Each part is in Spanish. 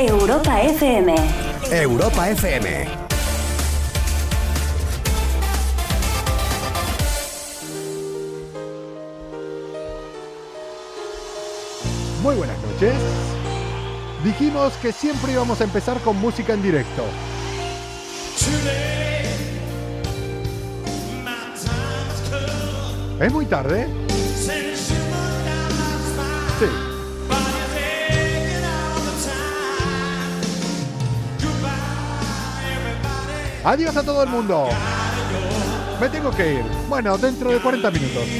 Europa FM. Europa FM. Muy buenas noches. Dijimos que siempre íbamos a empezar con música en directo. ¿Es muy tarde? Adiós a todo el mundo. Me tengo que ir. Bueno, dentro de 40 minutos.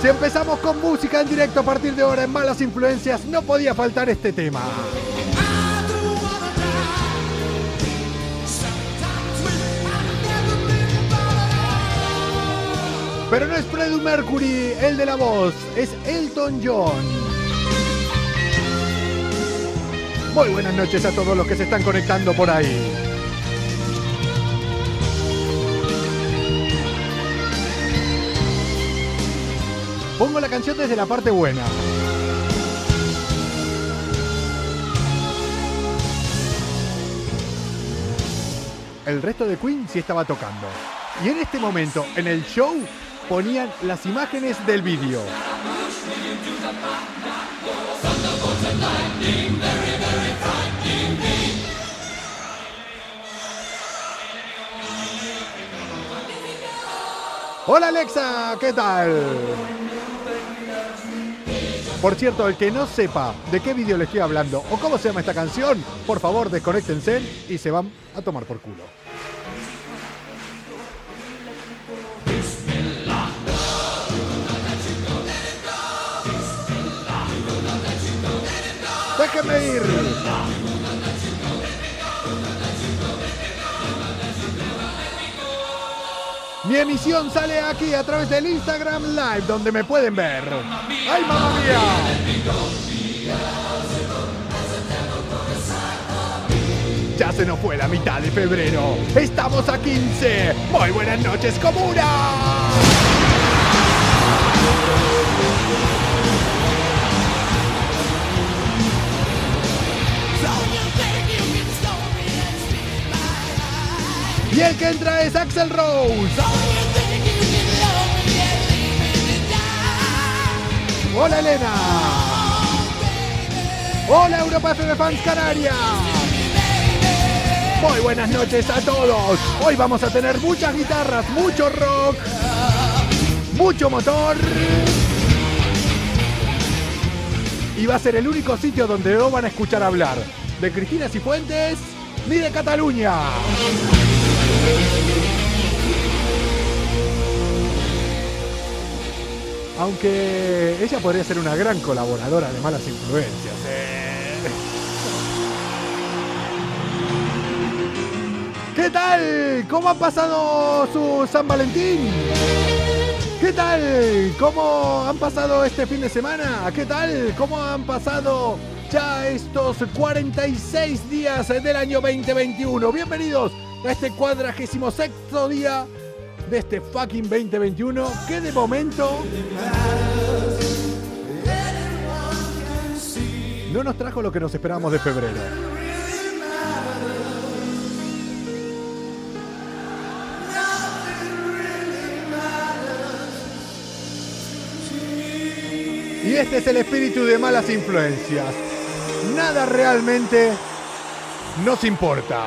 Si empezamos con música en directo a partir de ahora en Malas Influencias, no podía faltar este tema. Pero no es Freddie Mercury el de la voz, es Elton John. Muy buenas noches a todos los que se están conectando por ahí. Pongo la canción desde la parte buena. El resto de Queen sí estaba tocando. Y en este momento, en el show, ponían las imágenes del vídeo. Hola Alexa, ¿qué tal? Por cierto, el que no sepa de qué vídeo le estoy hablando o cómo se llama esta canción, por favor desconéctense y se van a tomar por culo. Déjenme ir. Mi emisión sale aquí a través del Instagram Live, donde me pueden ver. ¡Ay, mamá mía! Ya se nos fue la mitad de febrero. Estamos a 15. Muy buenas noches, comuna. Y el que entra es Axel Rose. Hola Elena. Hola Europa FM Fans Canarias. Muy buenas noches a todos. Hoy vamos a tener muchas guitarras, mucho rock, mucho motor. Y va a ser el único sitio donde no van a escuchar hablar de Cristina Cifuentes ni de Cataluña. Aunque ella podría ser una gran colaboradora de malas influencias. ¿eh? ¿Qué tal? ¿Cómo han pasado su San Valentín? ¿Qué tal? ¿Cómo han pasado este fin de semana? ¿Qué tal? ¿Cómo han pasado ya estos 46 días del año 2021? Bienvenidos a este cuadragésimo sexto día de este fucking 2021 que de momento no nos trajo lo que nos esperábamos de febrero. Y este es el espíritu de malas influencias. Nada realmente nos importa.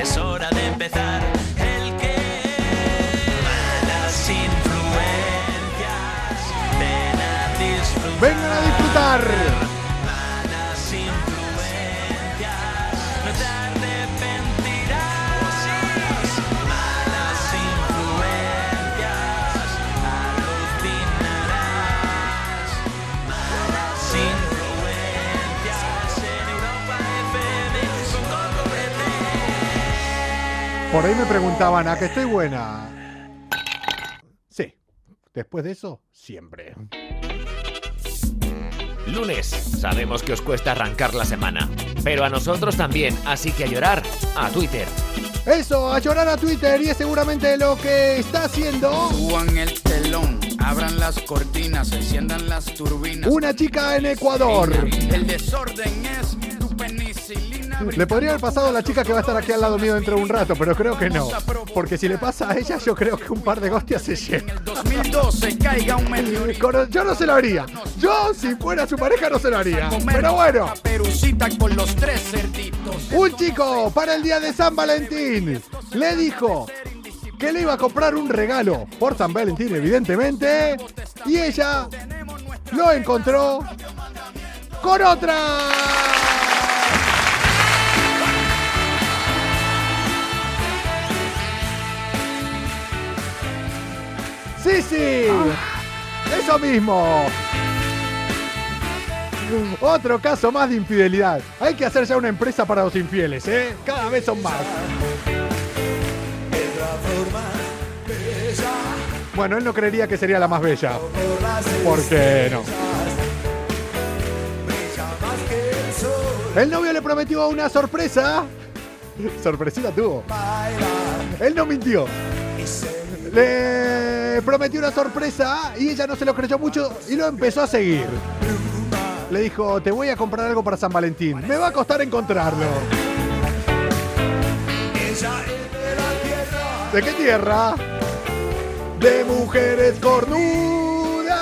Es hora de empezar. El que malas influencias. Ven a disfrutar. Vengan a disfrutar. Por ahí me preguntaban, ¿a que estoy buena? Sí. Después de eso, siempre. Lunes, sabemos que os cuesta arrancar la semana, pero a nosotros también, así que a llorar a Twitter. Eso, a llorar a Twitter y es seguramente lo que está haciendo. Suban el telón, abran las cortinas, enciendan las turbinas. Una chica en Ecuador. El desorden es. Le podría haber pasado a la chica que va a estar aquí al lado mío dentro de un rato, pero creo que no. Porque si le pasa a ella, yo creo que un par de hostias se lleva. 2012 caiga un meteorito. Con- Yo no se lo haría. Yo, si fuera su pareja, no se lo haría. Pero bueno. Un chico para el día de San Valentín le dijo que le iba a comprar un regalo por San Valentín, evidentemente, y ella lo encontró con otra. Sí, sí, eso mismo. Otro caso más de infidelidad. Hay que hacer ya una empresa para los infieles, ¿eh? Cada vez son más. Bueno, él no creería que sería la más bella. ¿Por qué no? El novio le prometió una sorpresa. Sorpresita tuvo. Él no mintió. Le prometió una sorpresa y ella no se lo creyó mucho y lo empezó a seguir. Le dijo, te voy a comprar algo para San Valentín. Me va a costar encontrarlo. ¿De qué tierra? De mujeres cornudas.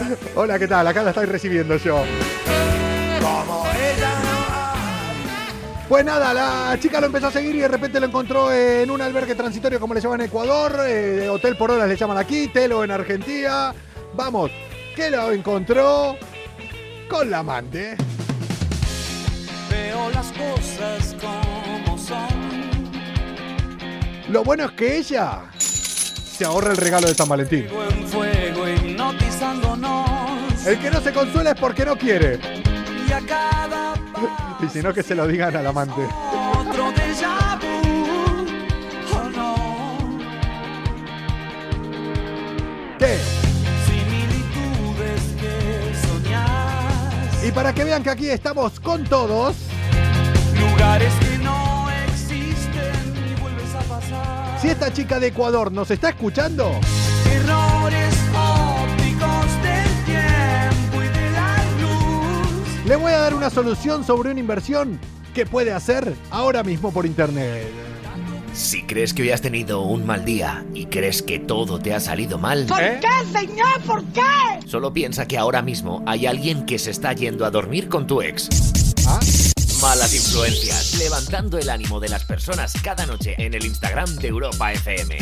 Hola, ¿qué tal? Acá la estoy recibiendo yo. Pues nada, la chica lo empezó a seguir y de repente lo encontró en un albergue transitorio como le llaman en Ecuador, eh, hotel por horas le llaman aquí, Telo en Argentina. Vamos, que lo encontró con la amante. Veo las cosas como son. Lo bueno es que ella se ahorra el regalo de San Valentín. Fuego en fuego, hipnotizándonos. El que no se consuela es porque no quiere. Y a cada Y si no, que se lo digan al amante. otro déjà vu. Oh no. ¿Qué? Similitudes que soñar. Y para que vean que aquí estamos con todos, Lugares que no existen y vuelves a pasar. si esta chica de Ecuador nos está escuchando, le voy a dar una solución sobre una inversión que puede hacer ahora mismo por internet. Si crees que hoy has tenido un mal día y crees que todo te ha salido mal, ¿Eh? señor? ¿Por qué? solo piensa que ahora mismo hay alguien que se está yendo a dormir con tu ex. ¿Ah? Malas influencias, levantando el ánimo de las personas cada noche en el Instagram de Europa FM.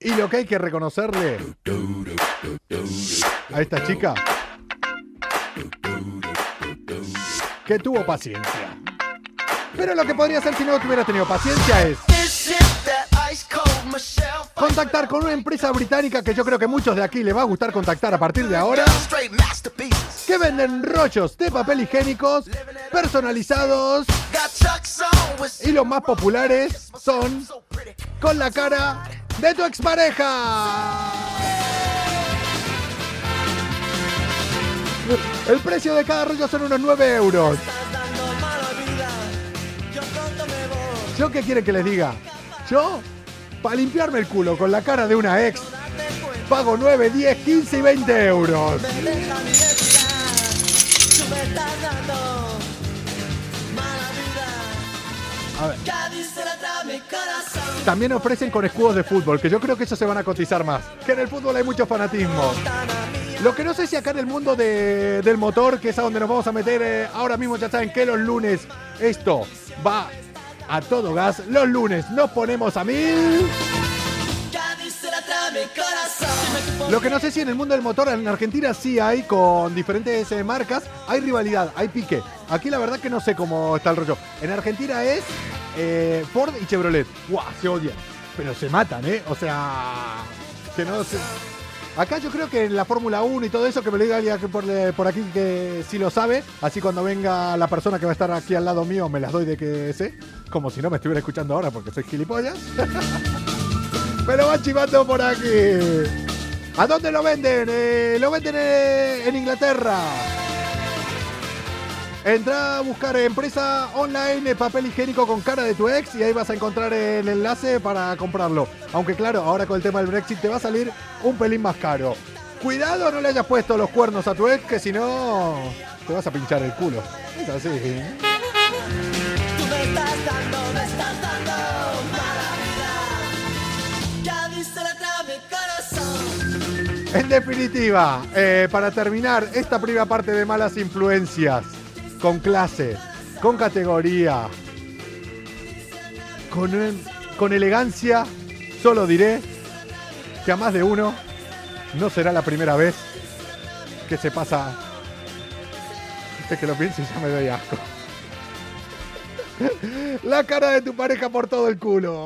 Y lo que hay que reconocerle a esta chica que tuvo paciencia. Pero lo que podría hacer si no tuviera tenido paciencia es contactar con una empresa británica que yo creo que muchos de aquí les va a gustar contactar a partir de ahora, que venden rollos de papel higiénicos personalizados y los más populares son con la cara de tu expareja. El precio de cada rollo son unos 9 euros. ¿Yo qué quiere que les diga? Yo, para limpiarme el culo con la cara de una ex, pago 9, 10, 15 y 20 euros. A ver. También ofrecen con escudos de fútbol, que yo creo que esos se van a cotizar más. Que en el fútbol hay mucho fanatismo. Lo que no sé si acá en el mundo de- del motor, que es a donde nos vamos a meter eh, ahora mismo, ya saben que los lunes esto va a todo gas. Los lunes nos ponemos a mil. Lo que no sé si en el mundo del motor en Argentina sí hay con diferentes eh, marcas, hay rivalidad, hay pique. Aquí la verdad que no sé cómo está el rollo. En Argentina es eh, Ford y Chevrolet. ¡Guau! Se odian. Pero se matan, ¿eh? O sea, que no. Acá yo creo que en la Fórmula 1 y todo eso, que me lo diga alguien por, eh, por aquí que sí lo sabe. Así cuando venga la persona que va a estar aquí al lado mío, me las doy de que sé. Como si no me estuviera escuchando ahora porque soy gilipollas. me lo van chivando por aquí. ¿A dónde lo venden? Eh, lo venden eh, en Inglaterra. Entra a buscar empresa online papel higiénico con cara de tu ex y ahí vas a encontrar el enlace para comprarlo. Aunque claro, ahora con el tema del Brexit te va a salir un pelín más caro. Cuidado no le hayas puesto los cuernos a tu ex que si no te vas a pinchar el culo. Es así. Tú me estás dando, me estás dando mala vida. Ya diste la clave, corazón. En definitiva, eh, para terminar esta primera parte de malas influencias, con clase, con categoría, con, con elegancia, solo diré que a más de uno no será la primera vez que se pasa. Es que lo pienso y ya me doy asco. La cara de tu pareja por todo el culo.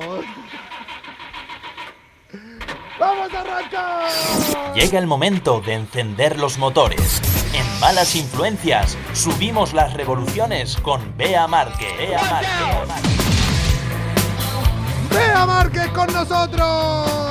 ¡Vamos a arrancar! Llega el momento de encender los motores. En Malas Influencias subimos las revoluciones con Bea Márquez. Bea Márquez. ¡Bea Márquez con nosotros!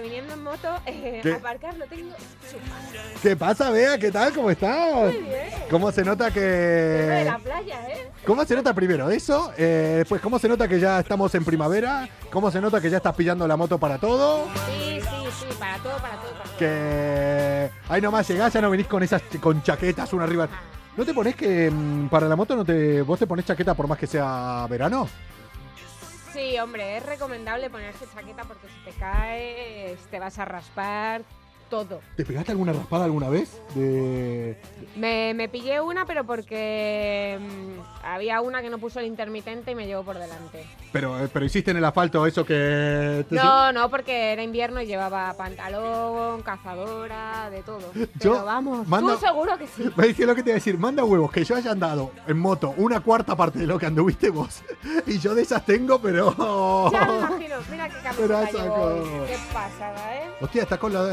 Viniendo en moto, eh, aparcar lo tengo ¿Qué pasa, Bea? ¿Qué tal? ¿Cómo estás? Muy bien. ¿Cómo se nota de que... la playa, ¿eh? ¿Cómo se nota primero eso? Eh, después, ¿cómo se nota que ya estamos en primavera? ¿Cómo se nota que ya estás pillando la moto para todo? Sí, sí, sí, para todo, para todo, para todo. Que... Ahí nomás llegás, ya no venís con esas con chaquetas una arriba. ¿No te pones que mm, para la moto no te vos te pones chaqueta por más que sea verano? Sí, hombre, es recomendable ponerse chaqueta porque si te caes te vas a raspar todo. ¿Te pegaste alguna raspada alguna vez? De... Me, me pillé una, pero porque mm, había una que no puso el intermitente y me llevó por delante. Pero, eh, pero hiciste en el asfalto eso que... te- No, no, porque era invierno y llevaba pantalón, cazadora, de todo. Yo Pero vamos, mando- tú seguro que sí. Me dice lo que te iba a decir, manda huevos que yo haya andado en moto una cuarta parte de lo que anduviste vos. Y yo de esas tengo, pero. Ya me imagino, mira qué camiseta llevo. Qué pasada, ¿eh? Hostia, está con la.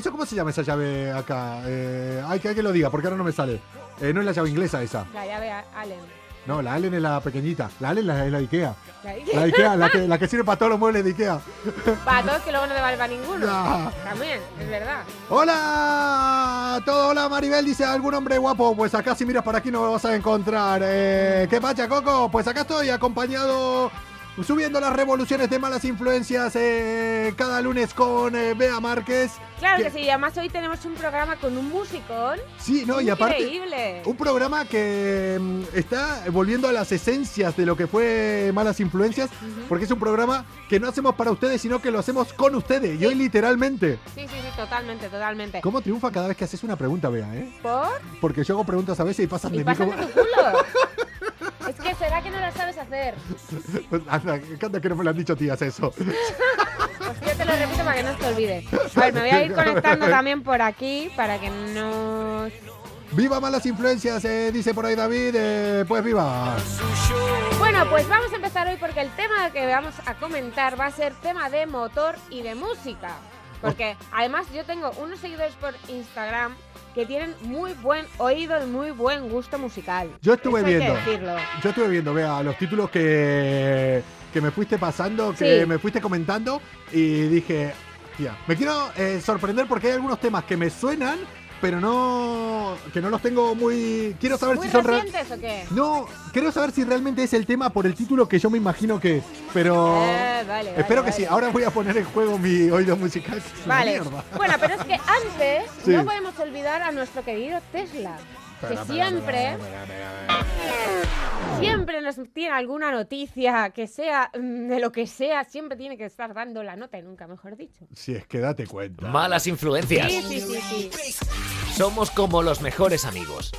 ¿Eso cómo se llama esa llave acá? Eh, hay que alguien lo diga, porque ahora no me sale. Eh, no es la llave inglesa esa. La llave Allen. No, la Allen es la pequeñita. La Allen la- es la Ikea. La La de Ikea, la que, la que sirve para todos los muebles de Ikea. Para todos que luego no te vale para ninguno. Ya. También, es verdad. Hola, todo, hola Maribel, dice algún hombre guapo, pues acá si miras por aquí no me vas a encontrar. Eh, ¿Qué pacha, Coco? Pues acá estoy acompañado, subiendo las revoluciones de malas influencias eh, cada lunes con eh, Bea Márquez. Claro Que- que sí, además hoy tenemos un programa con un musicón. Sí, no, y aparte... Increíble. Un programa que mm, está volviendo a las esencias de lo que fue Malas Influencias, porque es un programa que no hacemos para ustedes, sino que lo hacemos con ustedes, y hoy literalmente. Sí, sí, sí, totalmente, totalmente. ¿Cómo triunfa cada vez que haces una pregunta, Bea, eh? ¿Por? Porque yo hago preguntas a veces y pasan Y de mí como... de tu culo. será que no lo sabes hacer. Pues, Anda, anda que no me lo han dicho tías eso. Pues yo te lo repito para que no se te olvide. A ver, me voy a ir conectando también por aquí para que no... ¡Viva malas influencias! eh, dice por ahí David. eh, pues viva. Bueno, pues vamos a empezar hoy porque el tema que vamos a comentar va a ser tema de motor y de música. Porque además yo tengo unos seguidores por Instagram que tienen muy buen oído y muy buen gusto musical. Yo estuve Eso hay que viendo. decirlo. Yo estuve viendo, vea, los títulos que, que me fuiste pasando, que Sí. me fuiste comentando y dije, tía, me quiero eh, sorprender porque hay algunos temas que me suenan, pero no, que no los tengo muy... Quiero saber ¿Muy si son recientes o qué? No, quiero saber si realmente es el tema por el título que yo me imagino que es, pero... Eh, vale, Espero vale, que sí. Ahora voy a poner en juego mi oído musical. Vale. Bueno, pero es que antes Sí. no podemos olvidar a nuestro querido Tesla. Que siempre, siempre nos tiene alguna noticia, que sea mm, de lo que sea, siempre tiene que estar dando la nota y nunca mejor dicho. Si es que date cuenta. Malas influencias. Sí, sí, sí, sí. Somos como los mejores amigos.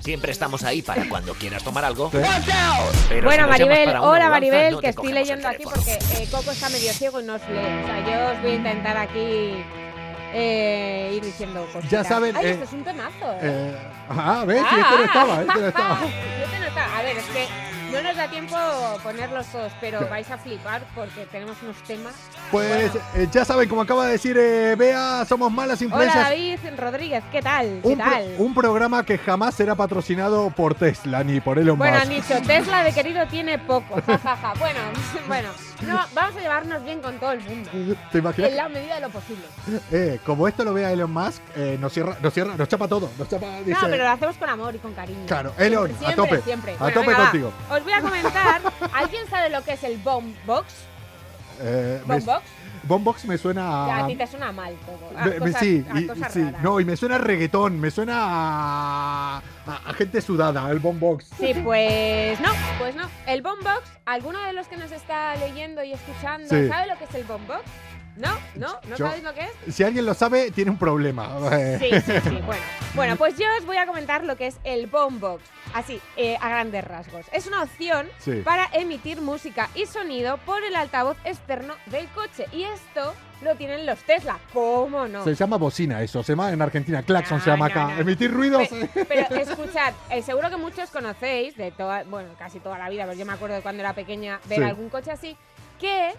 Siempre estamos ahí para cuando quieras tomar algo. Pero Bueno, si Maribel, hola mudanza, Maribel, no que estoy leyendo aquí porque eh, Coco está medio ciego y no os lee. O sea, yo os voy a intentar aquí eh, ir diciendo cosas. Ya saben, Ay, eh, esto es un temazo. ¿eh? Ah, ¿ves? Sí, este no estaba, este no estaba. Este no estaba. A ver, es que no nos da tiempo ponerlos todos, pero Claro. vais a flipar porque tenemos unos temas. Pues Bueno. eh, ya saben, como acaba de decir eh, Bea, somos malas Hola influencias. David Rodríguez, ¿qué tal? ¿Qué un, pro- tal? un programa que jamás será patrociado por Tesla ni por Elon Bueno, Musk. han dicho, Tesla de querido tiene poco. Ja, ja, ja. Bueno, bueno, no, vamos a llevarnos bien con todo el mundo. ¿Te imaginas? En la medida de lo posible. Eh, como esto lo vea Elon Musk, eh, nos cierra, nos cierra, nos chapa todo. Nos chapa, dice, No, pero lo hacemos con amor y con cariño. Claro, Elon, Siempre, a tope, siempre. a Bueno, tope venga, va. contigo. Os voy a comentar. ¿Alguien sabe lo que es el bomb box? eh, me- ¿Bombox? Me suena Ya, a... a ti te suena mal todo. A me- me- cosas, sí, a y- cosas sí. raras. no, y me suena a reggaetón, me suena a, a- gente sudada, el Boombox. Sí, pues no, pues no. El bombox, ¿alguno de los que nos está leyendo y escuchando Sí. sabe lo que es el bombox? ¿No? ¿No? ¿No Yo- sabéis lo que es? Si alguien lo sabe, tiene un problema. Sí, sí, sí. Bueno, bueno, pues yo os voy a comentar lo que es el Boombox. Así, eh, a grandes rasgos. Es una opción Sí. para emitir música y sonido por el altavoz externo del coche. Y esto lo tienen los Tesla. ¿Cómo no? Se llama bocina eso, se llama en Argentina, claxon No, se llama no, acá. no. Emitir ruidos. Pe- Pero escuchad, eh, seguro que muchos conocéis de toda, bueno, casi toda la vida, pero yo me acuerdo de cuando era pequeña ver Sí. algún coche así, que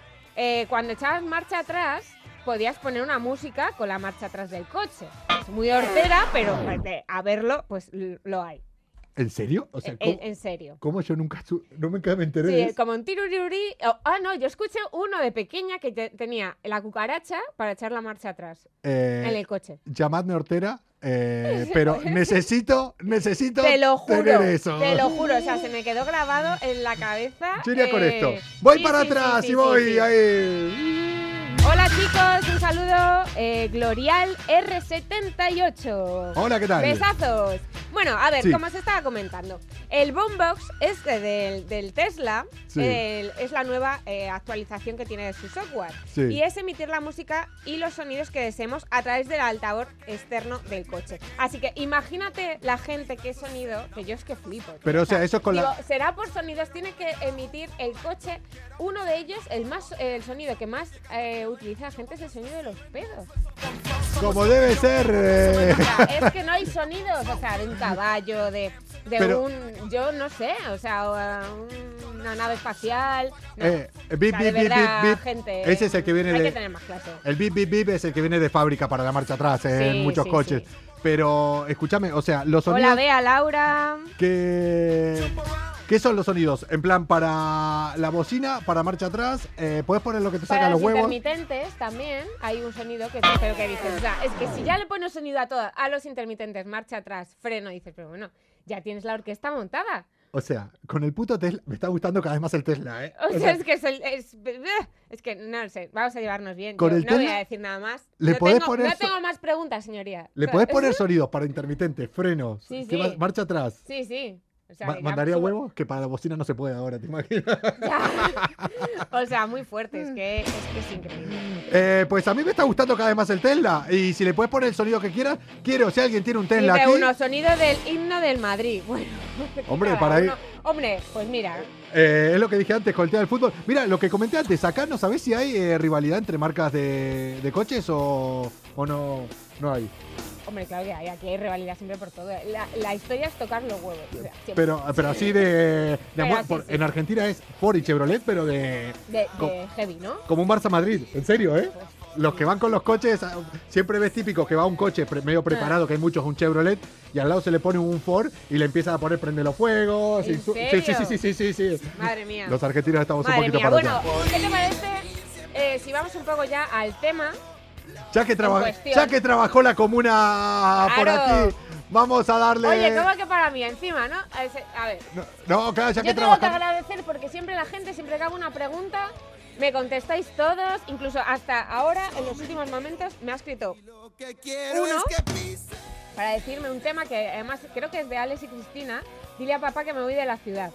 eh, cuando echabas marcha atrás podías poner una música con la marcha atrás del coche. Es muy hortera, pero de- a verlo, pues lo hay. ¿En serio? O sea, En, ¿cómo, en serio. cómo yo nunca, no me, me enteré de Sí, eso? como un tiruriuri. oh, ah, no, yo escuché uno de pequeña que te- tenía la cucaracha para echar la marcha atrás Eh, en el coche. llamadme Hortera, eh, pero necesito, necesito Te lo juro, tener eso. te lo juro, o sea, se me quedó grabado en la cabeza. Yo iría con eh, esto. Voy sí, para sí, atrás sí, y voy ahí. Hola chicos, un saludo. eh, Glorial R78. Hola, ¿qué tal? Besazos. Bueno, a ver, Sí. como os estaba comentando, el Boombox este del, del Tesla Sí. el- es la nueva eh, actualización que tiene de su software. Sí. Y es emitir la música y los sonidos que deseemos a través del altavoz externo del coche. Así que imagínate la gente qué sonido, que yo es que flipo. tío. Pero, o sea, eso con la- digo, será por sonidos, tiene que emitir el coche. Uno de ellos, el más el sonido que más eh, utiliza la gente es el sonido de los pedos. Como debe ser. eh, O sea, es que no hay sonidos, o sea, de un caballo, de, de Pero- un, yo no sé, o sea, uh, una nave espacial. No. eh, O bip, sea, bip, bip, gente, Ese es el que viene hay de. que tener más clase. El bip, bip, bip es el que viene de fábrica para la marcha atrás eh, en muchos sí, coches. sí. Pero, escúchame, o sea, los Hola, sonidos. Bea, Laura. que... ¿Qué son los sonidos? En plan, para la bocina, para marcha atrás, eh, puedes poner lo que te saca los los huevos. intermitentes también hay un sonido que, pero que dices, o sea, es que si ya le pones sonido a todas, a los intermitentes, marcha atrás, freno, dices, pero bueno, ya tienes la orquesta montada. O sea, con el puto Tesla, me está gustando cada vez más el Tesla, ¿eh? O sea, es que es, el- es, es que no lo sé, vamos a llevarnos bien. Con Yo el no voy Tesla, a decir nada más. le no podés tengo, poner no so- tengo más preguntas, señoría. Le O sea, podés poner sonidos para intermitentes, frenos, Sí, sí. marcha atrás. Sí, sí. O sea, Ma- que ya ¿Mandaría subo- huevos? Que para la bocina no se puede ahora, ¿te imaginas? O sea, muy fuerte, es que es, que es increíble. Eh, pues a mí me está gustando cada vez más el Tesla. Y si le puedes poner el sonido que quieras, quiero, si alguien tiene un Tesla Dice aquí. uno, sonido del himno del Madrid. Bueno, Hombre, para ahí- uno. Hombre, pues mira, Eh, es lo que dije antes con el tema del fútbol. Mira, lo que comenté antes, acá no sabés si hay eh, rivalidad entre marcas de, de coches o, o no, no hay. Hombre, claro que hay, aquí hay rivalidad siempre por todo. La, la historia es tocar los huevos. o sea, siempre. Pero, pero así de, de Pero amor- así, por- sí. En Argentina es Ford y Chevrolet, pero de de, heavy, ¿no? como un Barça Madrid. En serio, ¿eh? Pues, Los que van con los coches, ah, siempre ves típico que va un coche medio preparado, que hay muchos, un Chevrolet, y al lado se le pone un Ford y le empiezan a poner prende los fuegos. ¿En serio? Sí, sí, sí, sí, sí. Madre mía. Los argentinos estamos un poquito mía. para Bueno, atrás. ¿qué te parece eh, si vamos un poco ya al tema? Ya que, traba- ya que trabajó la comuna por aquí, vamos a darle. Oye, ¿cómo que para mí encima, no? A ver. No, no, claro, ya Yo que tengo que agradecer porque siempre la gente, siempre que hago una pregunta, me contestáis todos, incluso hasta ahora, en los últimos momentos, me ha escrito uno para decirme un tema que además creo que es de Alex y Cristina. Dile a papá que me voy de la ciudad.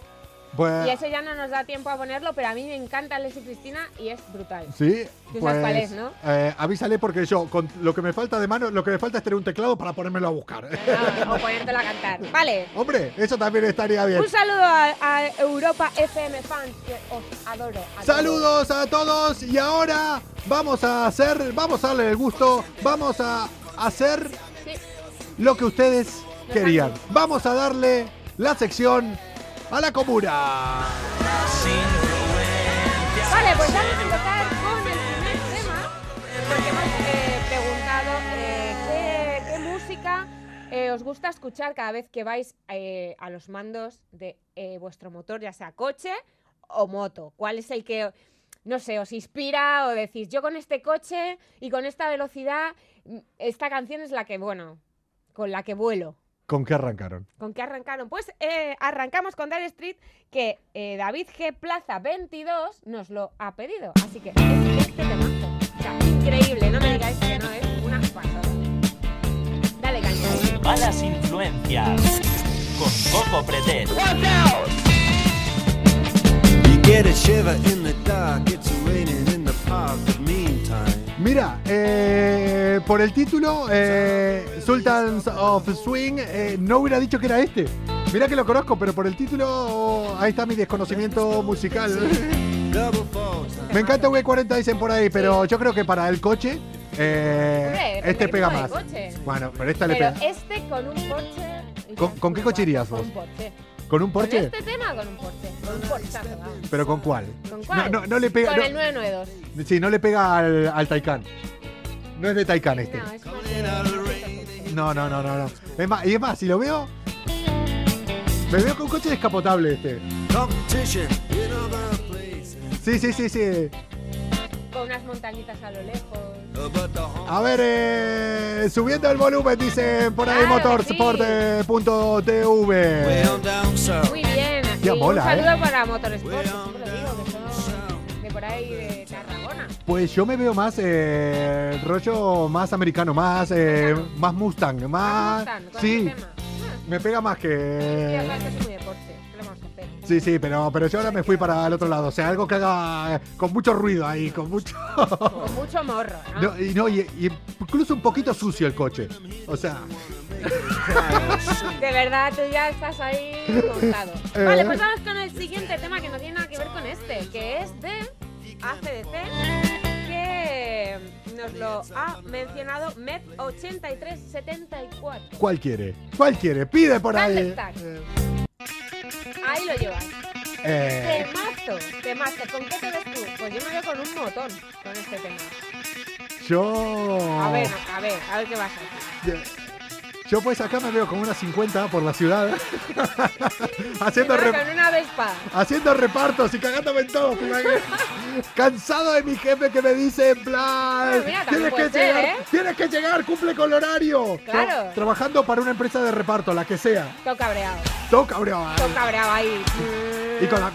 Pues, Y ese ya no nos da tiempo a ponerlo, pero a mí me encanta Leslie Cristina y es brutal. Sí, Tú pues, sabes cuál es, ¿no? eh, avísale porque yo, con lo que me falta de mano, lo que me falta es tener un teclado para ponérmelo a buscar. O ponértelo a cantar. Vale. Hombre, eso también estaría bien. Un saludo a, a Europa FM fans, que os adoro. Saludos a todos y ahora vamos a hacer, vamos a darle el gusto, vamos a hacer Sí. lo que ustedes querían. Vamos a darle la sección a la comuna. Vale, pues vamos a empezar con el primer tema, porque hemos eh, preguntado eh, qué, música eh, os gusta escuchar cada vez que vais eh, a los mandos de vuestro motor, ya sea coche o moto. ¿Cuál es el que, no sé, os inspira o decís, yo con este coche y con esta velocidad, mm, esta canción es la que, bueno, con la que vuelo? ¿Con qué arrancaron? ¿Con qué arrancaron? Pues eh, arrancamos con Dire Street, que eh, David G. Plaza 22 nos lo ha pedido. Así que es este temazo. O sea, increíble, no me digáis que no es una pasada. Dale caña. Malas influencias. Con Coco Pretel. You get a shiver in the dark, it's raining Mira, eh, por el título, eh, Sultans of Swing, eh, no hubiera dicho que era este. Mira que lo conozco, pero por el título, ahí está mi desconocimiento musical. Me encanta V40 dicen por ahí, pero yo creo que para el coche, eh, este pega más. coche. Bueno, pero esta le pega. este con un Porsche. ¿Con- con qué coche irías Con vos? un Porsche. ¿Con un ¿Con Porsche? este tema con un Porsche? Con un vamos. ¿Pero con cuál? ¿Con cuál? No, no, no le pega. Con no- el 992. sí, no le pega al, al Taycan. No es de Taycan este. No, es más de- No, no, no, no, no. Es más, y es más, si lo veo. Me veo con un coche descapotable este. Sí, sí, sí, sí. Con unas montañitas a lo lejos. A ver, eh, subiendo el volumen, dicen por ahí Claro sí. motorsport.tv. Muy bien. Y mola, un saludo ¿eh? para Motorsport, que siempre lo digo, que son de por ahí de Tarragona. Pues yo me veo más eh, rollo más americano, más eh, más Mustang, más Más Mustang, con sí, tema. me pega más Ah, que sí, Sí, sí, pero, pero yo ahora me fui para el otro lado. O sea, algo que haga eh, con mucho ruido ahí, con mucho. Con mucho morro, ¿no? No, y, no, y, y incluso un poquito sucio el coche. O sea, De verdad, tú ya estás ahí montado. Eh. Vale, pues vamos con el siguiente tema que no tiene nada que ver con este, que es de ACDC, que nos lo ha mencionado Med8374. ¿cuál quiere? ¿Cuál quiere? Pide por ahí. Thunderstruck. Ahí lo llevas. Eh, Temazo, temazo. ¿Con qué te ves tú? Pues yo me veo con un motor con este tema. yo. A ver, a ver, a ver qué vas a hacer. Yo pues acá me veo con una 50 por la ciudad. haciendo, re- con una Vespa. haciendo repartos y cagándome en todo. Cansado de mi jefe que me dice en plan. Mira, tienes que ser, llegar, ¿eh? tienes que llegar, cumple con el horario. Claro. trabajando para una empresa de reparto, la que sea. Todo cabreado. Todo cabreado. Todo cabreado ahí. Y con la.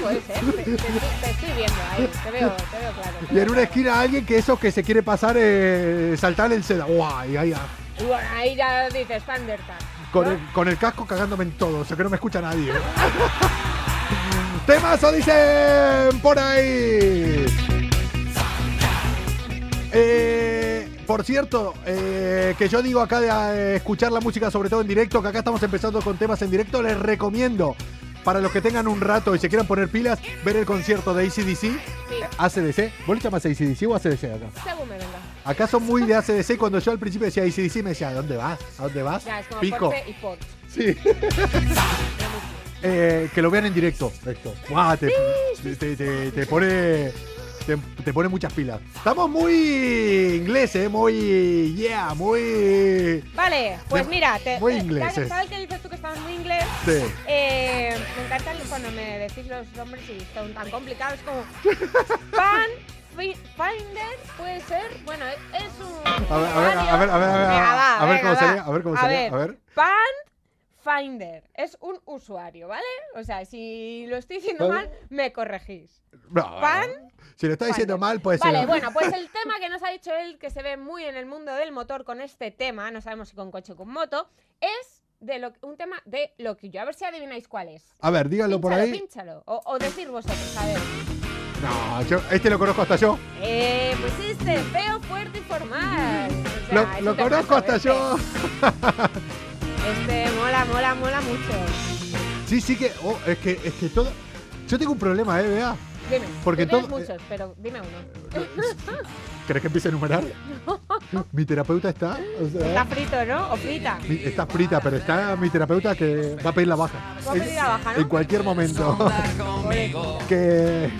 Puede ser, puede ser. Te, te- te estoy viendo ahí. Te veo, te veo claro. te Y en una esquina alguien que eso que se quiere pasar, eh, saltar el seda. ¡Guau! Y ahí, ah, Y bueno, ahí ya dices Thundercat. con, el, con el casco cagándome en todo, o sea que no me escucha nadie. Temazo dicen por ahí. Eh, por cierto, eh, que yo digo acá de eh, escuchar la música, sobre todo en directo, que acá estamos empezando con temas en directo, les recomiendo, para los que tengan un rato y se quieran poner pilas, ver el concierto de ACDC, Sí, ACDC. ¿Vos le llamas ACDC o ACDC acá? según me venga. Acá son muy de ACDC. Cuando yo al principio decía ACDC, me decía, ¿a dónde vas? ¿A dónde vas? Ya, es como Pico. Y Porsche. Sí. Eh, que lo vean en directo, esto. Te, te, te- te pone. Te, te pone muchas pilas. Estamos muy inglés, ¿eh? Muy. Yeah, muy. Vale, pues De- mira, te, muy te- ingleses. ¿sabes qué dices tú que estás muy inglés? Sí. Eh, me encanta cuando me decís los nombres y son tan complicados como Pan Fi- Finder, puede ser. Bueno, es un. A ver, a ver, a ver, a ver, a ver, a ver a ver cómo A sería, ver, a ver. Pan Finder es un usuario, ¿vale? O sea, si lo estoy diciendo Vale. mal, me corregís. No, Pan Si lo está diciendo Finder. mal, pues Vale, bueno, pues el tema que nos ha dicho él, que se ve muy en el mundo del motor con este tema, no sabemos si con coche o con moto, es de lo, un tema de lo que yo, a ver si adivináis cuál es. A ver, díganlo por ahí. pínchalo. O, o decir vosotros, a ver. No, yo, este lo conozco hasta yo. Eh, pues este, feo, fuerte y formal. O sea, Lo, conozco hasta este. yo. Este, mola, mola, mola mucho. Sí, sí que. oh, es que es que todo. Yo tengo un problema, eh, Bea. Dime, Porque tú tienes todo- muchos, pero dime uno. ¿Querés que empiece a enumerar? Mi terapeuta está. o sea, Está frito, ¿no? O frita. mi- está frita, pero está mi terapeuta que va a pedir la baja. Va a pedir la baja, ¿no? En cualquier momento. que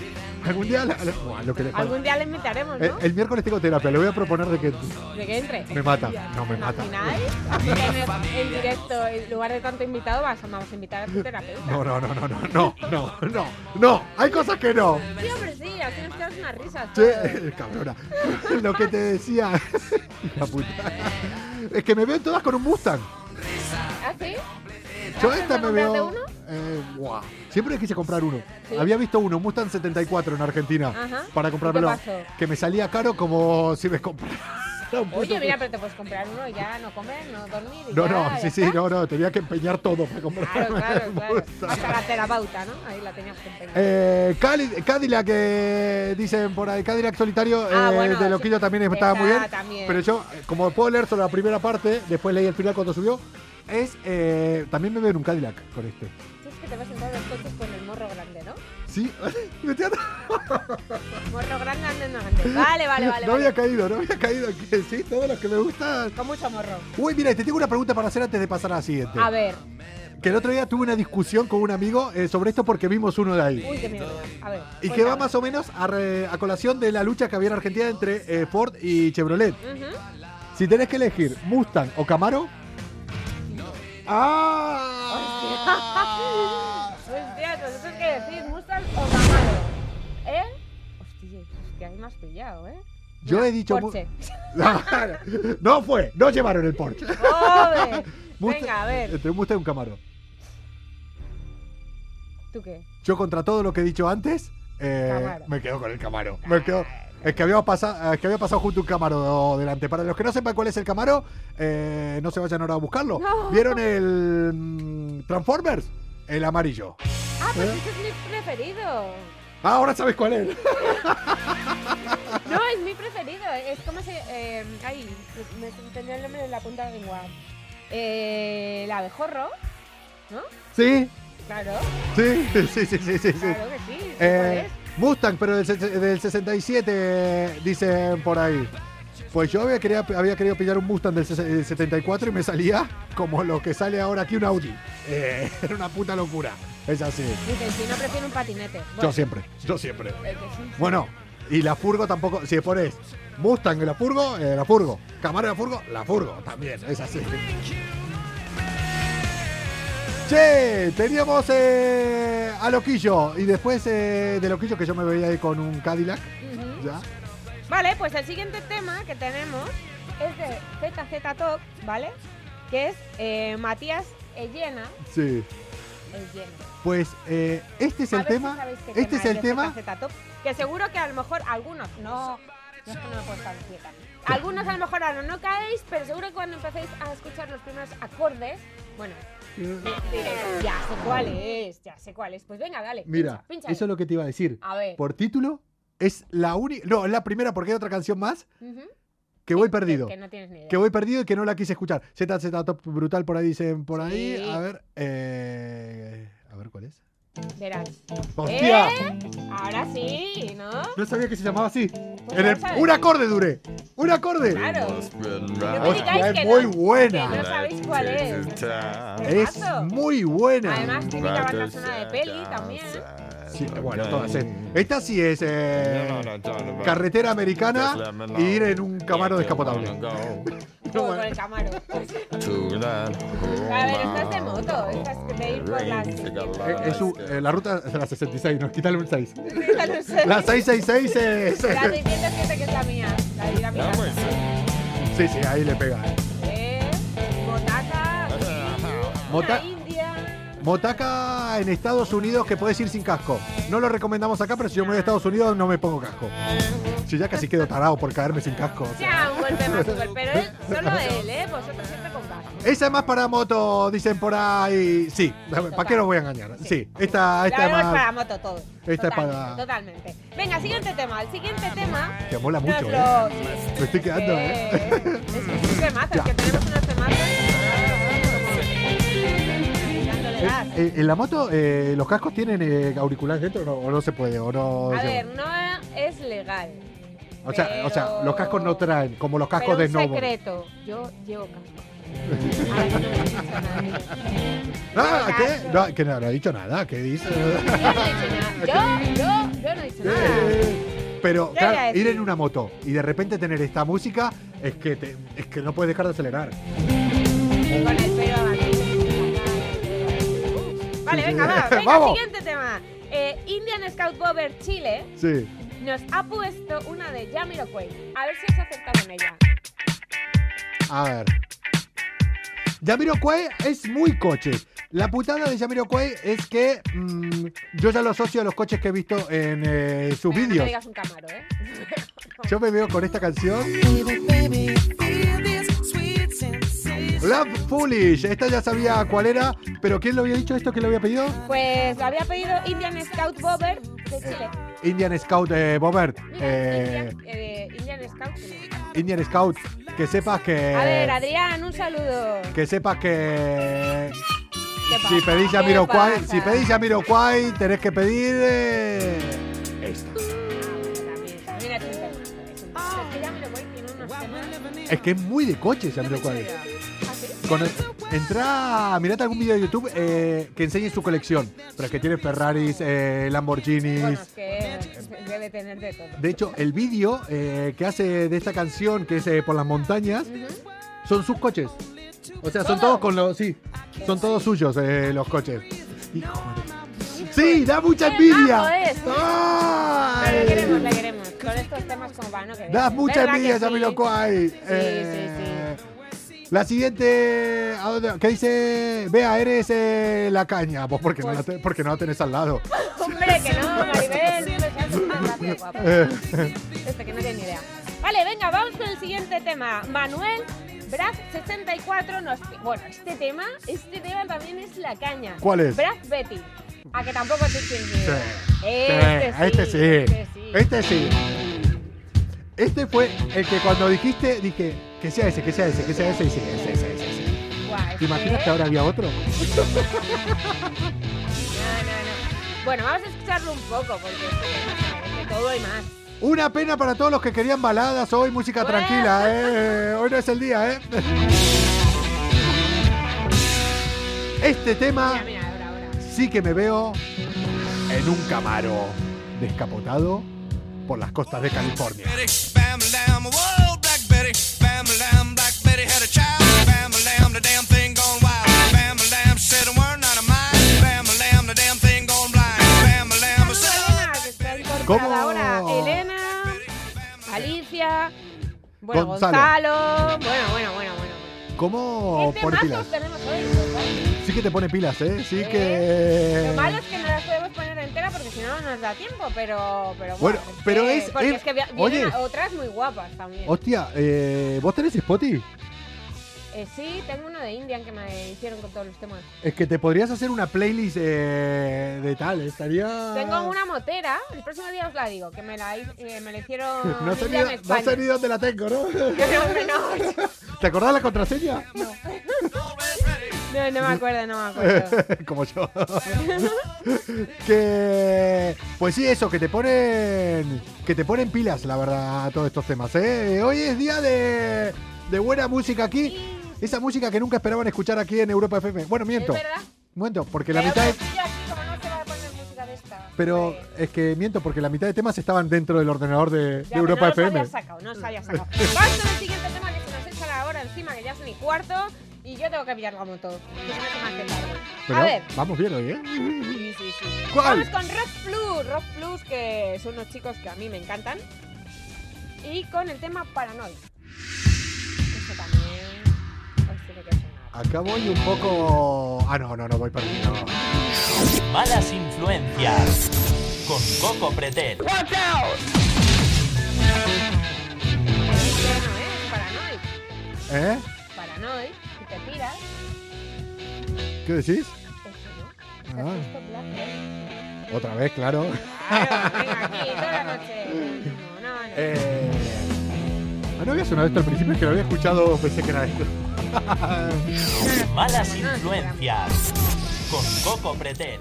algún día. la- la- buah, lo que le- Algún día le invitaremos, el, ¿no? el miércoles tengo terapia, le voy a proponer de que. De que entre. Me mata, no me ¿Te mata. Así que en, en directo, en lugar de tanto invitado, vas, vamos a invitar a tu terapeuta. No, no, no, no, no, no, no, no, no. Hay cosas que no. Sí, hombre, sí, así nos quedas unas risas. Todos. cabrona. Lo que te decía. Hija puta. Es que me veo todas con un Mustang. ¿Ah, sí? Yo ¿Has esta me veo. uno? Eh, guau. Siempre quise comprar uno. ¿Sí? Había visto uno, Mustang 74 en Argentina. Ajá. Para ¿Y comprármelo. qué pasó? Que me salía caro como si me comprara. puto Oye, mira, pero te puedes comprar uno y ya no comer, no dormir. Y No, ya, no, sí, sí, no, no. Tenía que empeñar todo para comprarme Claro, claro, claro. Hasta la terapeuta, ¿no? Ahí la tenías que empeñar. Eh, Cadillac, que dicen por ahí, Cadillac solitario Ah, eh, bueno, de Loquillo sí, también estaba muy bien. también. Pero yo, eh, como puedo leer solo la primera parte, después leí el final cuando subió, es eh, también me veo en un Cadillac con este. Es que te vas a entrar en los coches con el morro grande, ¿no? Sí, me Morro grande, grande, grande. Vale, vale, vale. no vale. había caído, no había caído. Que sí, todos los que me gustan. Con mucho morro. Uy, mira, te tengo una pregunta para hacer antes de pasar a la siguiente. A ver. Que el otro día tuve una discusión con un amigo eh, sobre esto porque vimos uno de ahí. Uy, qué miedo. A ver. Y que va más o menos a, re- a colación de la lucha que había en Argentina entre eh, Ford y Chevrolet. Ujú. Si tenés que elegir Mustang o Camaro. ¡Ah! Hostia, ¿vosotros qué decís? ¿Mustang o Camaro? ¿Eh? Hostia, hostia, ahí me has pillado, ¿eh? Yo Mira, he dicho. Porsche. no fue, no llevaron el Porsche. ¡Joder! Mustang- Venga, a ver. Entre un Mustang y un Camaro. ¿Tú qué? Yo contra todo lo que he dicho antes, eh, me quedo con el Camaro. Me quedo. Es que, había pasado, es que había pasado junto un Camaro delante. Para los que no sepan cuál es el Camaro, eh, no se vayan ahora a buscarlo. No. ¿Vieron el mm, Transformers? El amarillo. Ah, pues ¿Eh? ese es mi preferido. Ah, ahora sabes cuál es. No, es mi preferido. Es como se. Eh, ay, me tenía el nombre en la punta de la lengua. Eh, el abejorro, ¿no? Sí, Claro, sí, sí, sí, sí, sí. sí. claro que sí. sé Eh, cuál es. Mustang, pero del, ses- del 67, dicen por ahí. Pues yo había querido, había querido pillar un Mustang del ses- del 74 y me salía como lo que sale ahora aquí un Audi. Eh, era una puta locura. Es así. Dicen, si no prefiero un patinete. Yo siempre, yo siempre. Bueno, y la Furgo tampoco. Si pones Mustang en la Furgo, eh, la Furgo. Camaro la Furgo, la Furgo también. Es así. Che, teníamos eh, a Loquillo. Y después eh, de Loquillo, que yo me veía ahí con un Cadillac. Ya. Vale, pues el siguiente tema que tenemos es de ZZ Top, ¿vale? Que es eh, Matías Ellena. Sí. Ellena. Pues eh, este es A el si tema. Este es el de tema. ZZ Top, que seguro que a lo mejor algunos no. No es que no me puedo estar quieta. Algunos a lo mejor ahora no caéis, pero seguro que cuando empecéis a escuchar los primeros acordes, bueno, ya sé cuál es, ya sé cuál es. Pues venga, dale. Mira, pincha, pínchale. eso es lo que te iba a decir. A ver. Por título, es la única. No, es la primera porque hay otra canción más que voy Que- perdido. Que, no tienes ni idea. Que voy perdido y que no la quise escuchar. ZZ Top brutal por ahí dicen por ahí. Sí. A ver. eh, a ver cuál es. Verás. ¡Hostia! ¿Eh? Ahora sí, ¿no? No sabía que se llamaba así. Pues En el- un acorde duré. Un acorde. Claro. No me Hostia, es que muy no, buena. Que no sabéis cuál es. Es muy buena. Además, típica banda sonora de peli también. Sí, bueno, todas. eh. Esta sí es eh, carretera americana y ir en un camaro descapotable. Como con el camaro. A ver, esta es de moto. Esta es de ir por las. Eh, es su- eh, la ruta es la 66, nos quítale un 6. Esta no sé. La 666 es. La 607 que es la mía. La de ir a mi casa. Sí, sí, ahí le pega. eh. Motaca. Mota- India. Motaca en Estados Unidos que puedes ir sin casco. No lo recomendamos acá, pero si yo me voy a Estados Unidos no me pongo casco. Si ya casi quedo tarado por caerme sin casco. o sea. Ya, un golpe más, un golpe. Pero él, solo él, ¿eh? Vosotros siempre con casco. Esa es más para moto, dicen por ahí. Sí, ¿para qué los voy a engañar? Sí, esta, esta es para moto todo. Esta es para- Totalmente. Venga, siguiente tema. El siguiente tema. Que mola mucho, ¿eh? Me estoy quedando, ¿eh? Es que es un temazo, es que tenemos unos temazos. Eh, eh, en la moto, eh, ¿los cascos tienen eh, auriculares dentro o no, o no se puede? O no, A se- ver, no es legal. o, sea, o sea, pero- los cascos no traen, como los cascos pero de un secreto, yo llevo casco. Ahora no dicho. Ah, ¿qué? No, que no, no ha dicho nada, ¿qué dice? Yo no he dicho nada. Yo, yo, yo no he dicho nada. Eh, Pero Ya claro, ir en una moto y de repente tener esta música es que te- es que no puedes dejar de acelerar. Y con el pelo abatido. Vale, venga, va. Venga, Vamos. siguiente tema. Eh, Indian Scout Bover Chile Sí. nos ha puesto una de Jamiroquai. A ver si os acertado con ella. A ver. Jamiroquai es muy coche. La putada de Jamiroquai es que mm, yo ya lo asocio a los coches que he visto en eh, sus Venga, No vídeos. me digas un camaro, ¿eh? Yo me veo con esta canción. Love Foolish. Esta ya sabía cuál era, pero ¿quién lo había dicho esto? ¿Quién lo había pedido? Pues lo había pedido Indian Scout Bover de Chile. Indian Scout eh, Bobert. Mira, Eh, Indian, eh, Indian Scout. Indian Scout. Que sepas que. A ver, Adrián, un saludo. Que sepas que. ¿Qué Si pedís ¿Qué Jamiroquai, pasa? si pedís Jamiroquai, tenés que pedir. eh, esto. Es que es muy de coche Jamiroquai. ¿Ah, sí? Con el- entra, mirate algún vídeo de YouTube eh, que enseñe su colección. Pero es que tiene Ferraris, eh, Lamborghinis. Bueno, es que debe tener de todo. De hecho, el vídeo eh, que hace de esta canción, que es eh, por las montañas, son sus coches. O sea, son ¿Todo? todos con los. Sí, son todos suyos eh, los coches. Hijo de- Sí, da mucha ¡Qué envidia. Con estos temas como para no que vean. mucha ¿Verdad envidia, que sí? Jamiroquai. Sí, Eh, La siguiente. ¿Qué dice? Vea, eres eh, la caña. Pues porque, no la te- porque no la tenés al lado. Hombre, que no, Maribel. Ah. Eh, Este que no tiene ni idea. Vale, venga, vamos con el siguiente tema. Manuel Brad 64 nos... Bueno, este tema, este tema también es la caña. ¿Cuál es? Brad Betty. A que tampoco te tienes. Sí. Este sí. este sí. Este sí. Este sí. Este fue el que cuando dijiste, dije, que sea ese, que sea ese, que sea ese, y sí, ese, ese, ese, ese. ¿Te imaginas este- que ahora había otro? No, no, no. Bueno, vamos a escucharlo un poco porque este se merece todo y más. Una pena para todos los que querían baladas hoy, música Bueno. tranquila, ¿eh? Hoy no es el día, ¿eh? Este tema Mira, mira, ahora, ahora. sí que me veo en un Camaro descapotado por las costas de California. ¿Cómo? ahora. Elena, Alicia, bueno, Gonzalo. Gonzalo. Bueno, bueno, bueno, bueno. ¿Cómo ¿Qué pone temazos pilas? tenemos hoy? Gonzalo? Sí que te pone pilas, ¿eh? Sí ¿Eh? que... Lo malo es que no las podemos poner entera porque si no no nos da tiempo, pero, pero Bueno, es pero que- es- Porque es- es, que vi- oye. vienen otras muy guapas también. Hostia, eh, ¿vos tenés Spotify? Eh, sí, tengo uno de Indian que me hicieron con todos los temas. Es que te podrías hacer una playlist eh, de tal, estaría... Tengo una motera, el próximo día os la digo, que me la, eh, me la hicieron No sé, ni, Indian no España. dónde la tengo, ¿no? No, no, no. ¿Te acordás la contraseña? No, no me acuerdo, no me acuerdo. Como yo. que pues sí, eso, que te ponen que te ponen pilas, la verdad, todos estos temas, ¿eh? Hoy es día de, de buena música aquí. Esa música que nunca esperaban escuchar aquí en Europa FM. Bueno, miento. ¿Es verdad? Miento, porque la mitad de- no de pero es que miento porque la mitad de temas estaban dentro del ordenador de, de ya, pero Europa no los FM. había sacado, no los había sacado. Vamos con el siguiente tema que se nos echa la hora encima, que ya es mi cuarto, y yo tengo que pillar la moto. Pero A ver. vamos bien hoy, ¿eh? Sí, sí, sí. ¿Cuál? Vamos con Rock Plus. Rock Plus, que son unos chicos que a mí me encantan. Y con el tema Paranoid. Acá voy un poco. Ah, no, no, no voy para mí, no. Malas influencias. Con Coco Pretel. Es Paranoid. ¿Eh? Paranoid. Si te retiras. ¿Qué decís? Ah. Otra vez, claro. Claro, venga, aquí, toda la noche. No, no, no. Eh... Ah, ¿No había sonado esto al principio? Es que lo había escuchado, pensé que era esto. Malas influencias. Con Coco Pretel.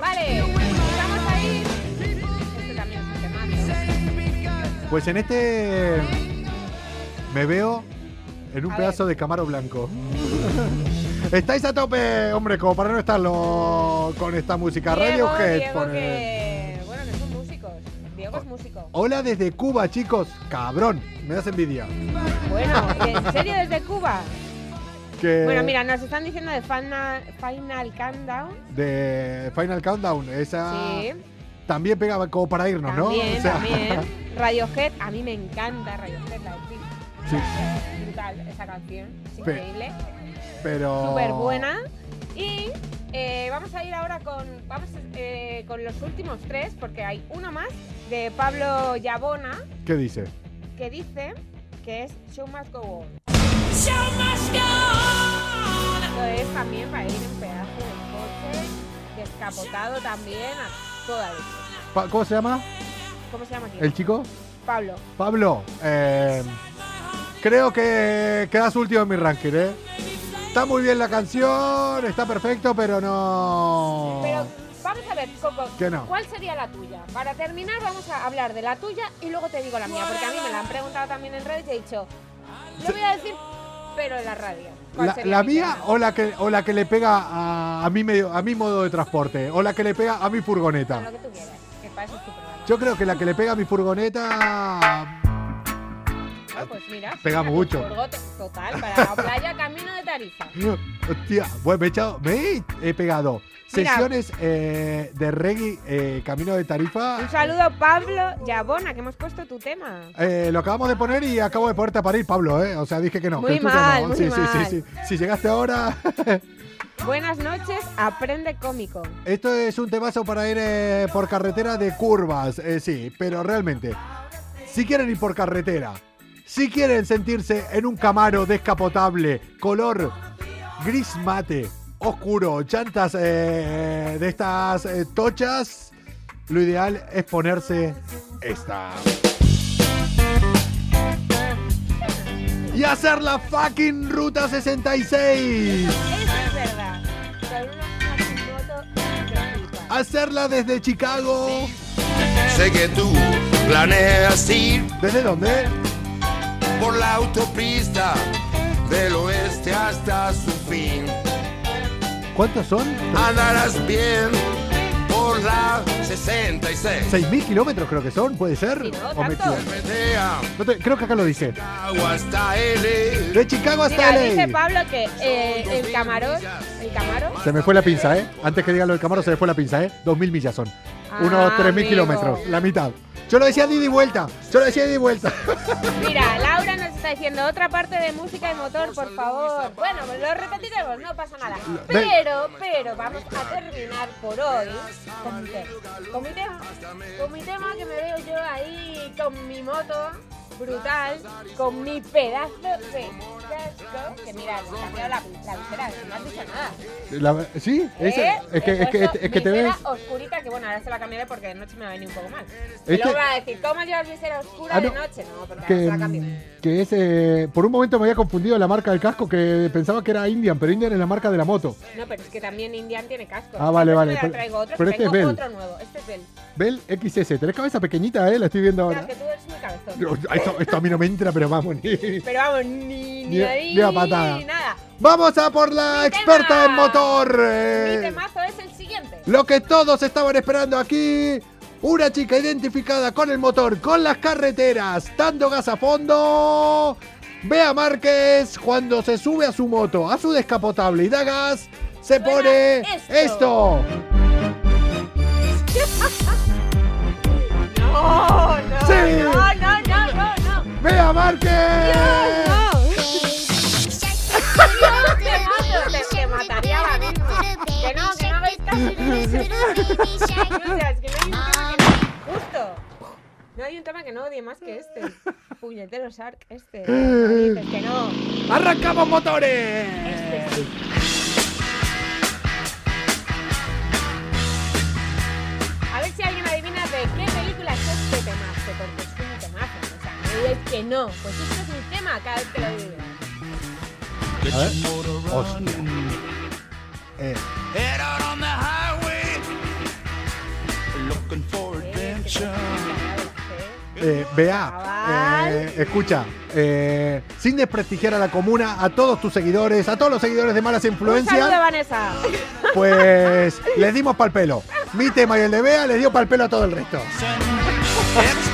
Vale, vamos a ir. Este también es un temazo. Pues en este me veo en un A pedazo de Camaro Blanco. Estáis a tope, hombre, como para no estarlo con esta música. Diego, Radiohead Diego Diego es músico. Hola desde Cuba, chicos. Cabrón, me das envidia. Bueno, ¿en serio desde Cuba? Que Bueno, mira, nos están diciendo de Final, Final Countdown. De Final Countdown, esa Sí, también pegaba como para irnos, ¿no? O sea, también. Radiohead, a mí me encanta Radiohead, la de. Sí. Es brutal esa canción, es increíble, Pero. súper buena. Y eh, vamos a ir ahora con, vamos, eh, con los últimos tres, porque hay uno más de Pablo Yabona ¿Qué dice? que dice que es Show Must Go On. Esto es también para ir en pedazo de coche, descapotado también, a toda. Pa- ¿Cómo se llama? ¿Cómo se llama aquí? ¿El chico? Pablo. Pablo, eh, creo que quedas último en mi ranking, ¿eh? Está muy bien la canción, está perfecto, pero no. Pero vamos a ver, Coco, ¿Qué no? ¿cuál sería la tuya? Para terminar vamos a hablar de la tuya y luego te digo la mía, porque a mí me la han preguntado también en redes y he dicho, lo voy a decir, pero en la radio. ¿Cuál La, mía tema? o la que o la que le pega a, a mi medio a mi modo de transporte o la que le pega a mi Lo furgoneta. que tú quieras, que para eso es tu. Yo creo que la que le pega a mi furgoneta Ah, pues mira, Pega mucho. Total, para la playa, camino de Tarifa. Hostia, bueno, me he, echado- me he- pegado Mira. sesiones eh, de reggae eh, camino de Tarifa. Un saludo, Pablo Yabona, que hemos puesto tu tema. Eh, lo acabamos de poner y acabo de ponerte a parir, Pablo, ¿eh? O sea, dije que no. Muy que mal, muy sí, sí, mal. sí, sí. Si llegaste ahora. Buenas noches, aprende cómico. Esto es un temazo para ir eh, por carretera de curvas, eh, sí, pero realmente, si quieren ir por carretera, si quieren sentirse en un Camaro descapotable, color gris mate, oscuro, llantas eh, de estas eh, tochas, lo ideal es ponerse esta. Y hacer la fucking ruta 66. Eso es verdad. Con una moto que flipa. Hacerla desde Chicago. Sé que tú planeas ir ¿Desde dónde? Por la autopista del oeste hasta su fin. ¿Cuántos son? Andarás bien por la 66. 6.000 kilómetros creo que son, ¿puede ser? Sí, ¿no? ¿O me creo que acá lo dice. Chicago hasta L. De Chicago hasta Mira, dice LA. Pablo que eh, el Camarón, el Camaro, Se me fue la pinza, ¿eh? Antes que diga lo del Camaro, se me fue la pinza, ¿eh? 2.000 millas son. Unos Ah, 3.000 amigo. kilómetros, la mitad. Yo lo decía de ida y vuelta. Yo lo decía de ida y vuelta. Mira, Laura nos está diciendo otra parte de música y motor, por favor. Bueno, pues lo repetiremos, no pasa nada. Pero, pero vamos a terminar por hoy con mi tema. Con mi tema, con mi tema que me veo yo ahí con mi moto brutal, con mi pedazo de casco. Que mira, le he cambiado la, la visera, no has dicho nada. La- ¿Sí? Ese- ¿Eh? es, que, He es, que, puesto es que te visera ves. oscurita, que bueno, ahora se la cambiaré porque de noche me va a venir un poco mal. Este- Y luego va a decir, ¿cómo llevas visera oscura Ah, de no. noche? No, porque ahora Que, se la cambio. que es. eh, por un momento me había confundido la marca del casco que pensaba que era Indian, pero Indian es la marca de la moto. No, pero es que también Indian tiene casco. Ah, vale, vale, me pero- traigo otro, pero este es tengo Bell. otro nuevo. Este es Bell. Bell XS. Tenés cabeza pequeñita, ¿eh? La estoy viendo ahora. que tú eres cabezón. Esto, esto a mí no me entra, pero vamos. ni- Pero vamos, ni, ni, Ni- ahí, ni a patada. ni nada. Vamos a por la Mi experta tema. en motor. Mi eh. temazo es el siguiente. Lo que todos estaban esperando aquí. Una chica identificada con el motor, con las carreteras, dando gas a fondo. Bea Márquez, cuando se sube a su moto, a su descapotable y da gas, se pone esto. esto. No, no, Sí. no, no, no, no, no. Bea Márquez. Dios, no. Te. Que no, que no hagáis caso. O sea, es que no hay un tema que no. Justo. No hay un tema que no odie más que este. Puñetero Shark, este. No dices que no. ¡Arrancamos motores! Este sí. Temazo, porque es un temazo. O sea, no digáis que no. Pues esto es un tema cada vez que lo digo. A ver. Hostia. Eh, Head out on the highway, looking for adventure. eh, Bea, Chaval. eh, escucha, eh, sin desprestigiar a la comuna, a todos tus seguidores, a todos los seguidores de Malas Un saludo, Influencias, Vanessa. pues les dimos pal pelo. Mi tema y el de Bea les dio pal pelo a todo el resto.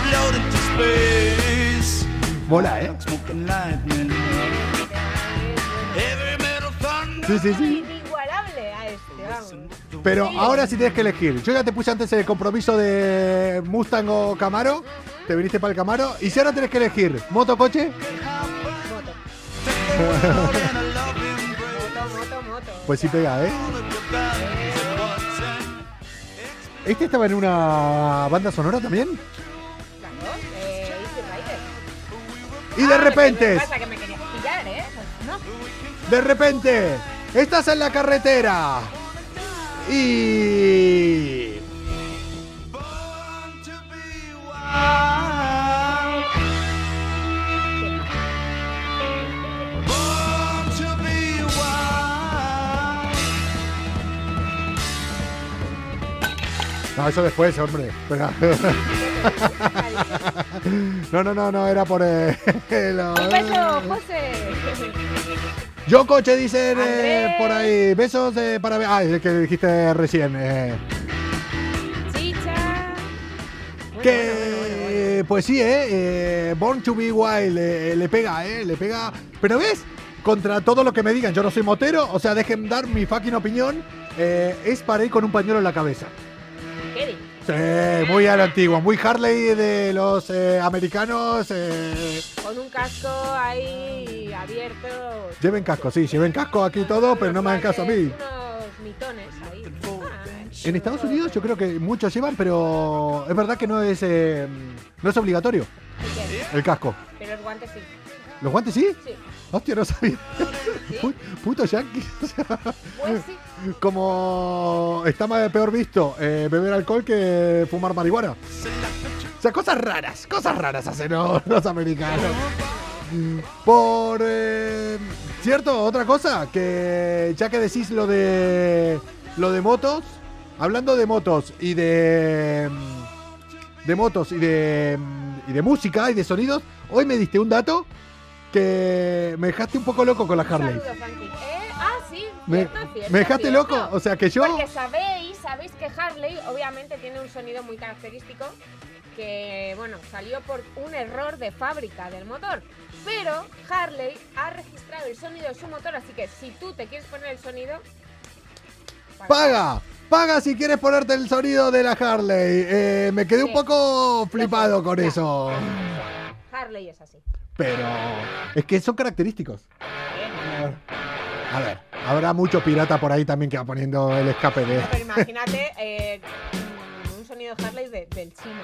Explode into space, Mola, ¿eh? smoking lightning. Heavy metal thunder. Sí, sí, sí. Inigualable a este, vamos. Pero ahora sí tienes que elegir. Yo ya te puse antes el compromiso de Mustang o Camaro. Te viniste para el Camaro. Y si ahora tienes que elegir moto coche, Moto. Moto, moto, moto. pues sí pega, ¿eh? ¿Este estaba en una banda sonora también? Eh. Y de Ah, repente, ¿Qué pasa? Que me querías pillar, ¿eh? No. de repente, estás en la carretera. Y... No, eso después, hombre. No, no, no, no, era por... eh, lo- Un beso, José. Yo coche dicen eh, por ahí. Besos eh, para... Ah, el que dijiste recién. eh. Chicha. Que... bueno, bueno, bueno, bueno. Pues sí, eh, eh, Born to be Wild eh, le pega, eh, le pega. Pero ves, contra todo lo que me digan, yo no soy motero, o sea, dejen dar mi fucking opinión. eh, es para ir con un pañuelo en la cabeza. Sí, muy a la antigua, muy Harley de los eh, americanos. eh, Con un casco ahí abierto. lleven casco, sí, lleven casco aquí todo, pero no me hagan caso a mí. Unos mitones ahí. Ah, En Estados Unidos yo creo que muchos llevan, pero es verdad que no es, eh, no es obligatorio el casco. Pero los guantes sí. ¿Los guantes sí? Sí. Hostia, no sabía. Pu- Puto yankee. Pues sí. Como está más peor visto eh, beber alcohol que fumar marihuana. O sea, cosas raras, cosas raras hacen los, americanos. Por eh, cierto, otra cosa, que ya que decís lo de lo de motos, hablando de motos y de de motos y de y de música y de sonidos, hoy me diste un dato que me dejaste un poco loco con la Harley. Me, dejaste loco, o sea que yo Porque sabéis, sabéis que Harley obviamente tiene un sonido muy característico que, bueno, salió por un error de fábrica del motor. Pero Harley ha registrado el sonido de su motor, así que si tú te quieres poner el sonido... paga, paga si quieres ponerte el sonido de la Harley. Eh, me quedé un poco flipado con eso. Harley es así. Pero es que son característicos. A ver, habrá mucho pirata por ahí también que va poniendo el escape de. Pero imagínate eh, un sonido de Harley de- del chino.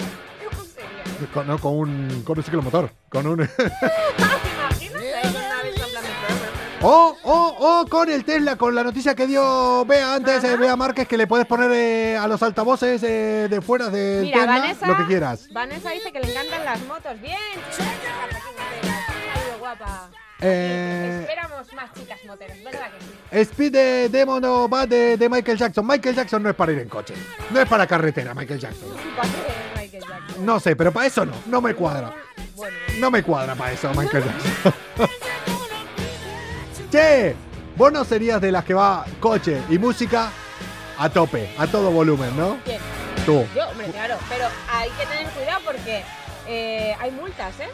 ¿Cómo sería? Con, no, con un, con un ciclomotor. Con un. O, o, o con el Tesla, con la noticia que dio Bea antes, eh, Bea Márquez, que le puedes poner eh, a los altavoces eh, de fuera del Mira, Tesla Vanessa, lo que quieras. Vanessa dice que le encantan las motos. Bien, guapa. Eh, Esperamos más chicas moteras, ¿verdad que sí? Speed de Demon o Bad de, de Michael Jackson. Michael Jackson no es para ir en coche. No es para carretera, Michael Jackson. Va Michael. No sé, pero para eso no. No me cuadra. Bueno, No me cuadra para eso, Michael Jackson. che, vos no serías de las que va coche y música a tope, a todo volumen, ¿no? ¿quién? Tú. Yo, hombre, claro, pero hay que tener cuidado porque eh, hay multas, ¿eh?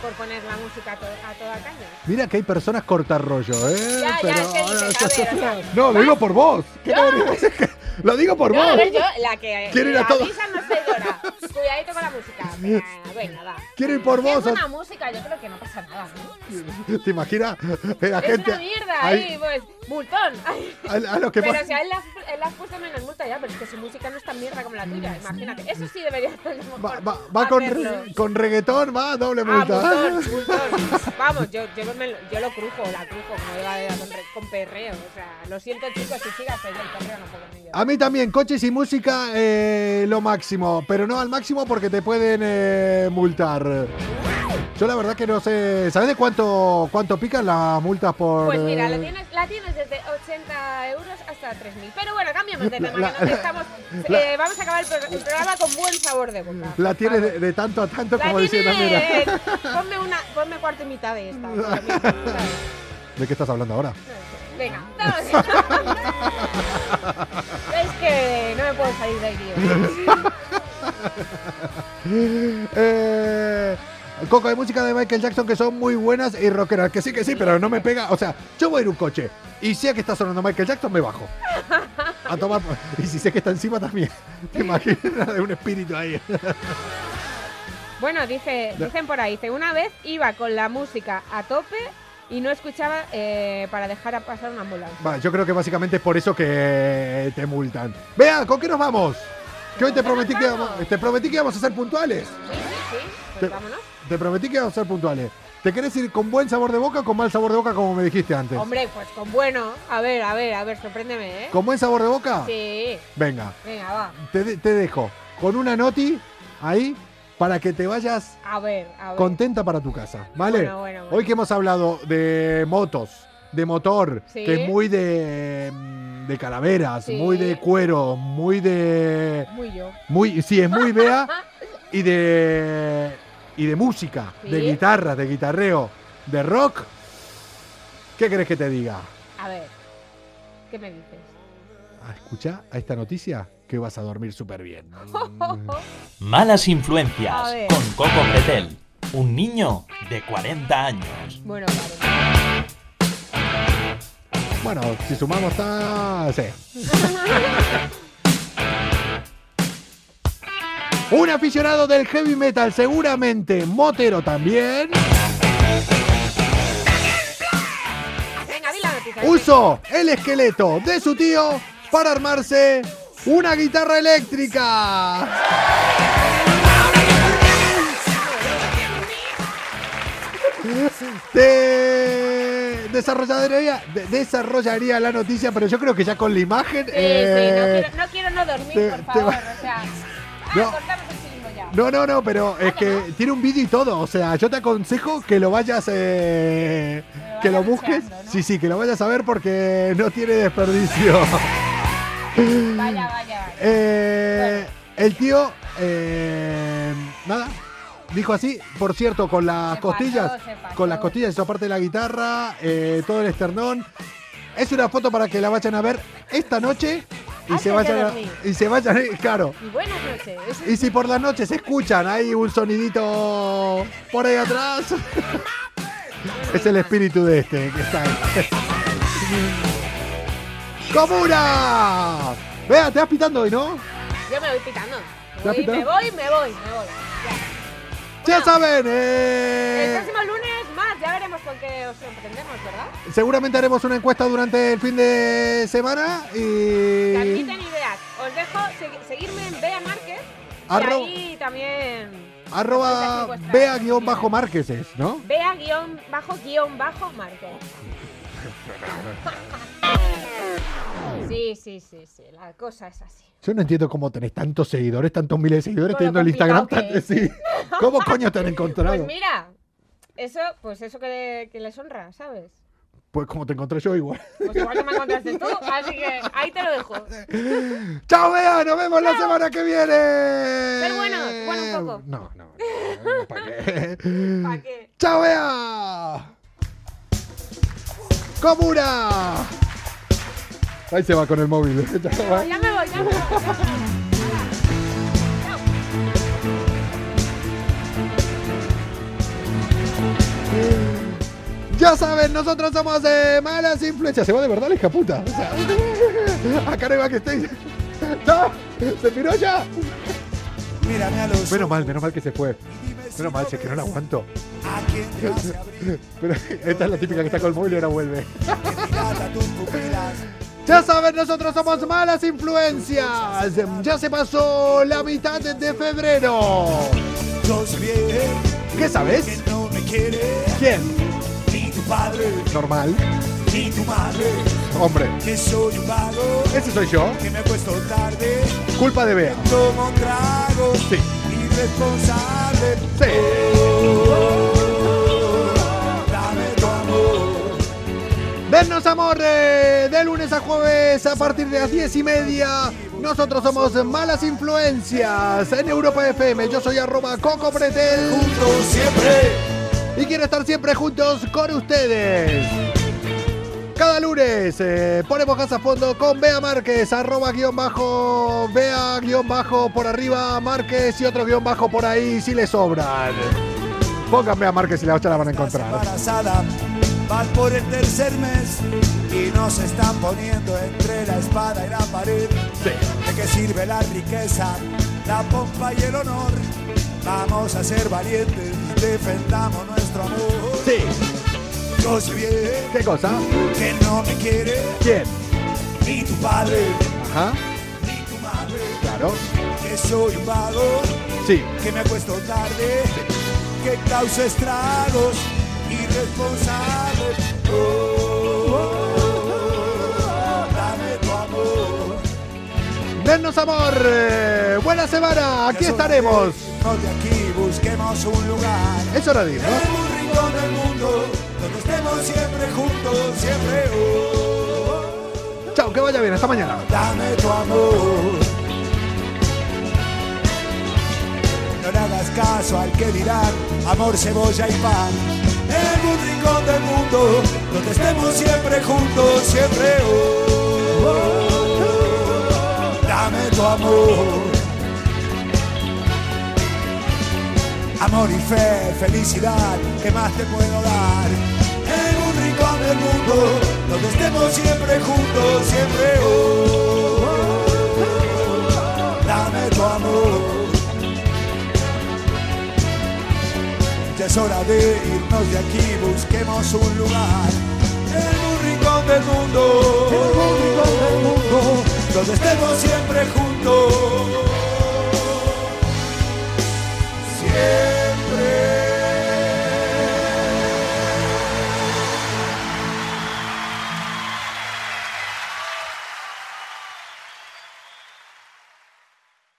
Por poner la música a, to- a toda caña. Mira que hay personas cortarrollo, ¿eh? Ya, ya, ¿qué dices? A ver, o sea, no, lo digo por vos. ¿Qué No. Lo digo por No, a vos. ver, yo, la que a todo. avisa no es traidora. Cuidadito con la música. Venga, venga, va. Quiero ir por Si es vos. buena música, yo creo que no pasa nada, ¿no? ¿Te imaginas? La Es gente una mierda ahí, ahí, pues, multón. a, a los que Pero si a él le has, puesto menos multa ya, pero es que su música no es tan mierda como la tuya, imagínate. Eso sí debería ser va, va- va con, re- con reggaetón, va doble Ah, multa. multón, multón. Vamos, yo, yo, me lo- yo lo crujo, la crujo, como iba a- con, con perreo. O sea, lo siento chicos, si sigas el perreo no puedo ni yo. A mí también, coches y música, eh, lo máximo. Pero no al máximo porque te pueden eh, multar. Yo la verdad que no sé. ¿Sabes de cuánto cuánto pican las multas por.? Pues mira, eh, la tienes, la tienes desde 80 euros hasta 3.000. Pero bueno, cambiamos de La- tema, que la- nos estamos, la- eh, vamos a acabar el, pro- el programa con buen sabor de boca. La tienes de, de tanto a tanto La como diciendo, mira. ponme, una, ponme cuarto y mitad de esta. ¿De qué estás hablando ahora? Venga, vamos. es que no me puedo salir de ahí, tío. Eh, Coco, hay música de Michael Jackson que son muy buenas y rockeras. Que sí, que sí, pero no me pega. O sea, yo voy en un coche y sé que está sonando Michael Jackson, me bajo. A tomar. Y si sé que está encima también. Te imaginas de un espíritu ahí. Bueno, dice, dicen por ahí, dice, una vez iba con la música a tope y no escuchaba eh, para dejar a pasar una ambulancia. Vale, yo creo que básicamente es por eso que te multan. Vea, ¿con qué nos vamos? Que hoy te prometí que, íbamos- te prometí que íbamos a ser puntuales. Sí, sí, sí. Te- Pues vámonos. Te prometí que íbamos a ser puntuales. ¿Te querés ir con buen sabor de boca o con mal sabor de boca, como me dijiste antes? Hombre, pues con bueno. A ver, a ver, a ver, sorpréndeme, ¿eh? ¿Con buen sabor de boca? Sí. Venga, Venga, va. te, de- te dejo con una noti ahí para que te vayas A ver, a ver. contenta para tu casa, ¿vale? Bueno, bueno, bueno. Hoy que hemos hablado de motos, de motor, Sí. que es muy de, mm, de calaveras, Sí. muy de cuero, muy de... Muy yo. Muy, sí, es muy bea y de y de música, Sí. de guitarra, de guitarreo, de rock. ¿Qué crees que te diga? A ver, ¿qué me dices? Ah, escucha a esta noticia que vas a dormir súper bien. Malas influencias con Coco Pretel. Un niño de 40 años. Bueno, vale. Bueno, si sumamos a... Sí. Un aficionado del heavy metal, seguramente motero también, usó el esqueleto de su tío para armarse una guitarra eléctrica. Te desarrollaría, de- desarrollaría la noticia, pero yo creo que ya con la imagen. Sí, eh, sí, no quiero, no quiero no dormir, te- por favor. va- O sea, ah, No. cortamos el chiringo ya. No, no, no, pero es que tiene un vídeo y todo. O sea, yo te aconsejo que lo vayas. eh, que lo busques. Sí, sí, que lo vayas a ver porque no tiene desperdicio. Vaya, vaya. Eh, El tío. eh, nada. Dijo así, por cierto, con las Se costillas, pasó, se pasó. con las costillas hizo parte de la guitarra, eh, todo el esternón. Es una foto para que la vayan a ver esta noche y Antes se vayan a- y se vayan, claro. Y buenas noches. Y si por las noches escuchan ahí un sonidito por ahí atrás, es el espíritu de este que está ahí. ¡Comuna! Vea, te vas pitando hoy, ¿no? Yo me voy pitando. ¿Te vas Voy, me pitando? voy, me voy, me voy. Ya saben, El eh, próximo lunes más, ya veremos con qué os sorprendemos, ¿verdad? seguramente haremos una encuesta durante el fin de semana y... Transmiten ideas. Os dejo segui- seguirme en Bea Márquez. Arro- Y ahí también. Arroba Bea-Márquez, ¿no? Bea Sí, sí, sí, sí. La cosa es así. Yo no entiendo cómo tenés tantos seguidores, tantos miles de seguidores teniendo el Instagram tan... Sí. ¿Cómo coño te han encontrado? Pues mira, eso, pues eso que, que les honra, ¿sabes? Pues como te encontré yo igual. Pues igual que me encontraste tú, así que ahí te lo dejo. ¡Chao, Bea! ¡Nos vemos la semana que viene! Ser buenos, bueno, un poco. No, no, no, ¿para qué? ¿Para qué? ¡Chao, Bea! ¡Comuna! Ahí se va con el móvil. Ya se va. Ya me voy, ya me voy. Ya me voy. Ya saben, nosotros somos de malas influencias. Se va de verdad la hija puta. O sea, acá no iba que estéis. ¡Chao! ¡Se piró ya! Menos mal, menos mal que se fue. Menos mal, es que no la aguanto. Pero esta es la típica que está con el móvil y ahora vuelve. Ya saben, nosotros somos malas influencias. Ya se pasó la mitad de febrero. ¿Qué sabes? ¿Quién? ni tu padre Normal. ni tu madre. Hombre, Que soy un vago ese soy yo. que me acuesto tarde. Culpa de Bea. Sí. irresponsable. Sí. Dennos amor de lunes a jueves a partir de las 10 y media. Nosotros somos Malas Influencias en Europa FM. Yo soy arroba Coco Pretel Juntos siempre. y quiero estar siempre juntos con ustedes. Cada lunes eh, ponemos casa a fondo con Bea Márquez, arroba guion bajo, Bea guion bajo por arriba, Márquez y otro guion bajo por ahí si le sobran. Pongan Bea Márquez y la otra la van a encontrar. Van por el tercer mes y nos están poniendo entre la espada y la pared. Sí. ¿De qué sirve la riqueza, la pompa y el honor? Vamos a ser valientes, defendamos nuestro amor. Sí. Yo sé bien ¿Qué cosa? que no me quiere ¿Quién? ni tu padre Ajá. ni tu madre. Claro. Que soy un vago, Sí. que me acuesto tarde, que causa estragos, irresponsable. Oh, oh, oh, dame tu amor. Dennos amor. eh, buena semana. Aquí estaremos. No de aquí busquemos un lugar. Es hora de ir, En ¿no? rincón del mundo, donde estemos siempre juntos, siempre. Chao, que vaya bien. Hasta mañana. dame tu amor. No le hagas caso al que dirán amor, cebolla y pan. En un rincón del mundo, donde estemos siempre juntos, siempre. Oh, dame tu amor. Amor y fe, felicidad, ¿qué más te puedo dar? En un rincón del mundo, donde estemos siempre juntos, siempre. Oh, dame tu amor. Ya es hora de irnos de aquí, busquemos un lugar. En un rincón del mundo, en un rincón del mundo, donde estemos siempre juntos.